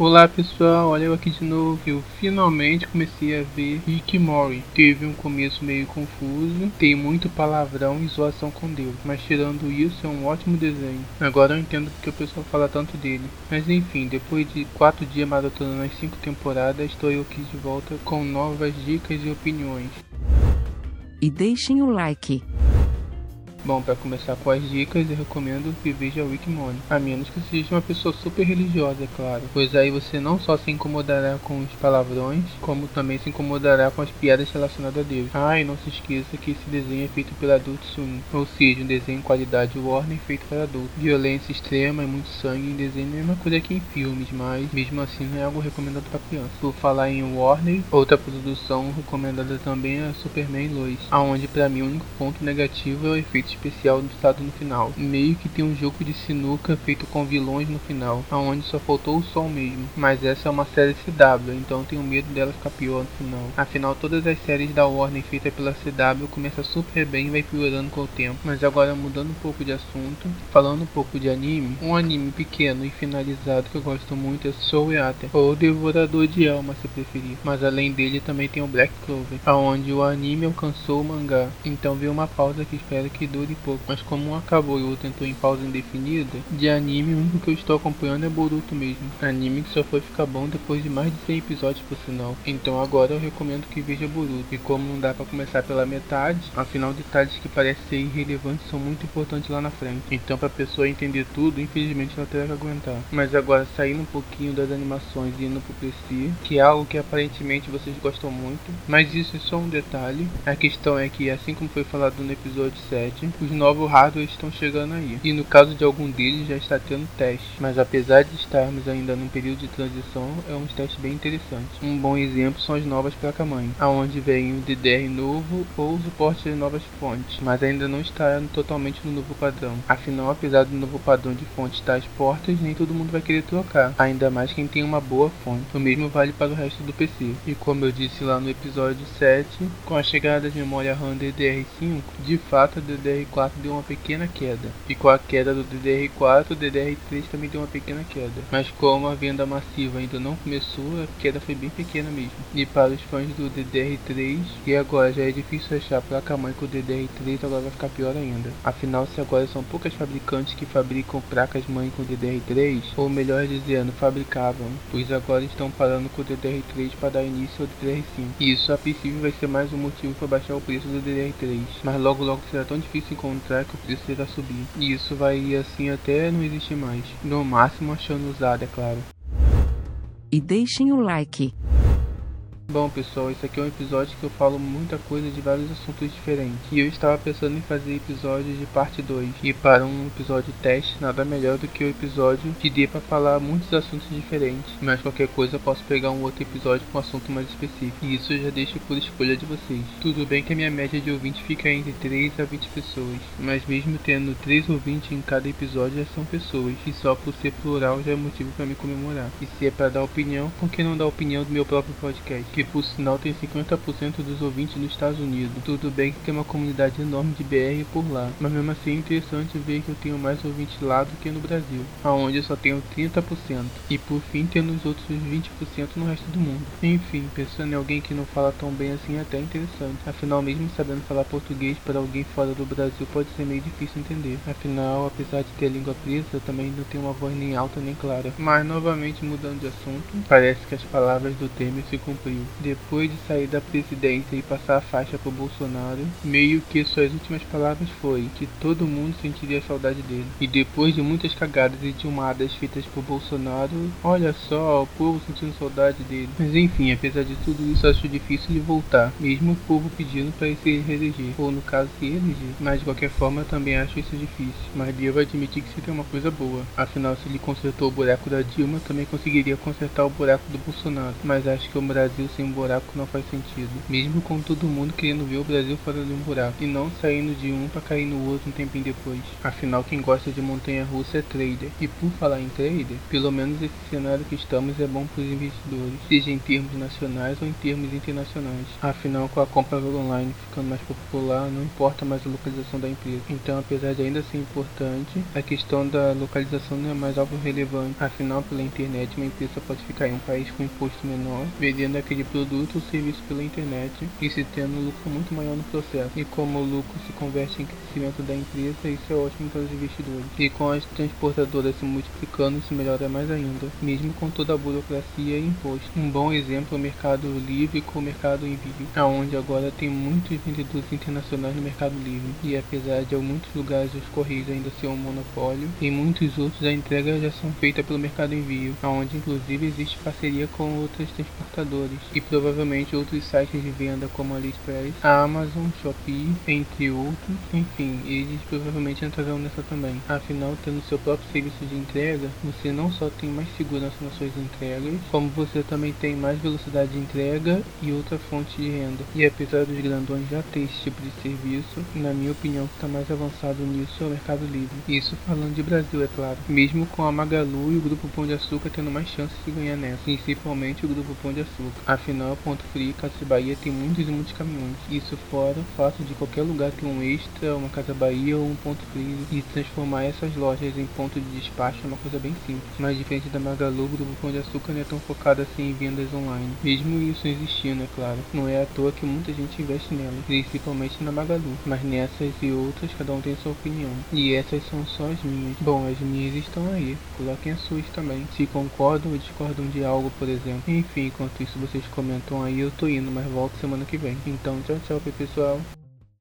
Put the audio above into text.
Olá pessoal, olha eu aqui de novo. Eu finalmente comecei a ver Rick Mori. Teve um começo meio confuso, tem muito palavrão e zoação com Deus, mas tirando isso é um ótimo desenho. Agora eu entendo porque o pessoal fala tanto dele. Mas enfim, depois de quatro dias maratonando as cinco temporadas, estou eu aqui de volta com novas dicas e opiniões. E deixem o like. Bom, para começar com as dicas, eu recomendo que veja o Wikimone, a menos que seja uma pessoa super religiosa, é claro, pois aí você não só se incomodará com os palavrões, como também se incomodará com as piadas relacionadas a Deus. Ah, e não se esqueça que esse desenho é feito pela Adult Swim, ou seja, um desenho qualidade Warner feito para adultos. Violência extrema e muito sangue em desenho é coisa que em filmes, mas mesmo assim não é algo recomendado para criança. Por falar em Warner, outra produção recomendada também é Superman Lois, aonde para mim o único ponto negativo é o efeito especial do estado no final. Meio que tem um jogo de sinuca feito com vilões no final, aonde só faltou o som mesmo. Mas essa é uma série CW, então tenho medo dela ficar pior no final. Afinal, todas as séries da Warner feitas pela CW começam super bem e vai piorando com o tempo. Mas agora mudando um pouco de assunto, falando um pouco de anime, um anime pequeno e finalizado que eu gosto muito é Soul Eater, ou Devorador de Alma se preferir. Mas além dele também tem o Black Clover, aonde o anime alcançou o mangá. Então vi uma pausa que espero que dure pouco, mas como um acabou e o outro entrou em pausa indefinida, de anime o único que eu estou acompanhando é Boruto mesmo. Anime que só foi ficar bom depois de mais de 100 episódios por sinal. Então agora eu recomendo que veja Boruto. E como não dá para começar pela metade, afinal detalhes que parecem ser irrelevantes são muito importantes lá na frente. Então para a pessoa entender tudo, infelizmente ela terá que aguentar. Mas agora saindo um pouquinho das animações e indo pro PC, que é algo que aparentemente vocês gostam muito, mas isso é só um detalhe. A questão é que assim como foi falado no episódio 7, os novos hardware estão chegando aí. E no caso de algum deles já está tendo teste. Mas apesar de estarmos ainda num período de transição, é um teste bem interessante. Um bom exemplo são as novas placas-mãe, aonde vem o DDR novo ou o suporte de novas fontes, mas ainda não está totalmente no novo padrão. Afinal, apesar do novo padrão de fonte estar às portas, nem todo mundo vai querer trocar, ainda mais quem tem uma boa fonte. O mesmo vale para o resto do PC. E como eu disse lá no episódio 7, com a chegada de memória RAM DDR5, de fato a DDR DDR4 deu uma pequena queda, e com a queda do DDR4, o DDR3 também deu uma pequena queda. Mas como a venda massiva ainda não começou, a queda foi bem pequena mesmo. E para os fãs do DDR3, que agora já é difícil achar placa-mãe com o DDR3, agora vai ficar pior ainda. Afinal, se agora são poucas fabricantes que fabricam placas-mãe com DDR3, ou melhor dizendo, fabricavam, pois agora estão parando com o DDR3 para dar início ao DDR5. E isso a princípio vai ser mais um motivo para baixar o preço do DDR3, mas logo logo será tão difícil encontrar que o preço irá subir. E isso vai assim até não existir mais. No máximo achando usado, é claro. E deixem o like. Bom pessoal, esse aqui é um episódio que eu falo muita coisa de vários assuntos diferentes. E eu estava pensando em fazer episódios de parte 2. E para um episódio teste, nada melhor do que o episódio que dê para falar muitos assuntos diferentes. Mas qualquer coisa eu posso pegar um outro episódio com um assunto mais específico. E isso eu já deixo por escolha de vocês. Tudo bem que a minha média de ouvinte fica entre 3 a 20 pessoas. Mas mesmo tendo 3 ouvintes em cada episódio já são pessoas. E só por ser plural já é motivo para me comemorar. E se é para dar opinião, por que não dar opinião do meu próprio podcast? Que por sinal tem 50% dos ouvintes nos Estados Unidos. Tudo bem que tem uma comunidade enorme de BR por lá, mas mesmo assim é interessante ver que eu tenho mais ouvintes lá do que no Brasil, aonde eu só tenho 30%, e por fim tendo os outros 20% no resto do mundo. Enfim, pensando em alguém que não fala tão bem assim é até interessante, afinal mesmo sabendo falar português para alguém fora do Brasil pode ser meio difícil entender. Afinal, apesar de ter a língua presa, também não tenho uma voz nem alta nem clara. Mas novamente mudando de assunto, parece que as palavras do Temer se cumpriu depois de sair da presidência e passar a faixa pro Bolsonaro, meio que suas últimas palavras foi que todo mundo sentiria saudade dele. E depois de muitas cagadas e tilmadas feitas por Bolsonaro, olha só, o povo sentindo saudade dele. Mas enfim, apesar de tudo isso, acho difícil ele voltar, mesmo o povo pedindo para ele se reeleger, ou no caso se eleger. Mas de qualquer forma, também acho isso difícil. Mas devo admitir que seria uma coisa boa. Afinal, se ele consertou o buraco da Dilma, também conseguiria consertar o buraco do Bolsonaro. Mas acho que o Brasil um buraco não faz sentido. Mesmo com todo mundo querendo ver o Brasil fora de um buraco e não saindo de um para cair no outro um tempinho depois. Afinal, quem gosta de montanha russa é trader. E por falar em trader, pelo menos esse cenário que estamos é bom para os investidores, seja em termos nacionais ou em termos internacionais. Afinal, com a compra online ficando mais popular, não importa mais a localização da empresa. Então, apesar de ainda ser importante, a questão da localização não é mais algo relevante. Afinal, pela internet, uma empresa pode ficar em um país com imposto menor, vendendo aquele produto ou serviço pela internet e se tendo um lucro muito maior no processo. E como o lucro se converte em crescimento da empresa, isso é ótimo para os investidores. E com as transportadoras se multiplicando, isso melhora mais ainda, mesmo com toda a burocracia e imposto. Um bom exemplo é o Mercado Livre com o Mercado Envio, onde agora tem muitos vendedores internacionais no Mercado Livre. E apesar de muitos lugares os correios ainda ser um monopólio, em muitos outros a entrega já são feitas pelo Mercado Envio, onde inclusive existe parceria com outras transportadoras e provavelmente outros sites de venda como AliExpress, a Amazon, Shopee, entre outros. Enfim, eles provavelmente entrarão nessa também. Afinal, tendo seu próprio serviço de entrega, você não só tem mais segurança nas suas entregas, como você também tem mais velocidade de entrega e outra fonte de renda. E apesar dos grandões já ter esse tipo de serviço, na minha opinião, que está mais avançado nisso é o Mercado Livre. Isso falando de Brasil, é claro. Mesmo com a Magalu e o Grupo Pão de Açúcar tendo mais chances de ganhar nessa, principalmente o Grupo Pão de Açúcar. Afinal, Ponto Frio Casa Bahia tem muitos e muitos caminhões. Isso fora o fato de qualquer lugar ter um extra, uma Casa Bahia ou um Ponto Frio e transformar essas lojas em ponto de despacho é uma coisa bem simples. Mas diferente da Magalu, o Grupo Pão de Açúcar não é tão focado assim em vendas online. Mesmo isso existindo, é claro. Não é à toa que muita gente investe nela, principalmente na Magalu. Mas nessas e outras, cada um tem sua opinião. E essas são só as minhas. Bom, as minhas estão aí. Coloquem as suas também. Se concordam ou discordam de algo, por exemplo. Enfim, enquanto isso vocês comentam aí, eu tô indo, mas volto semana que vem. Então, tchau, tchau, pessoal.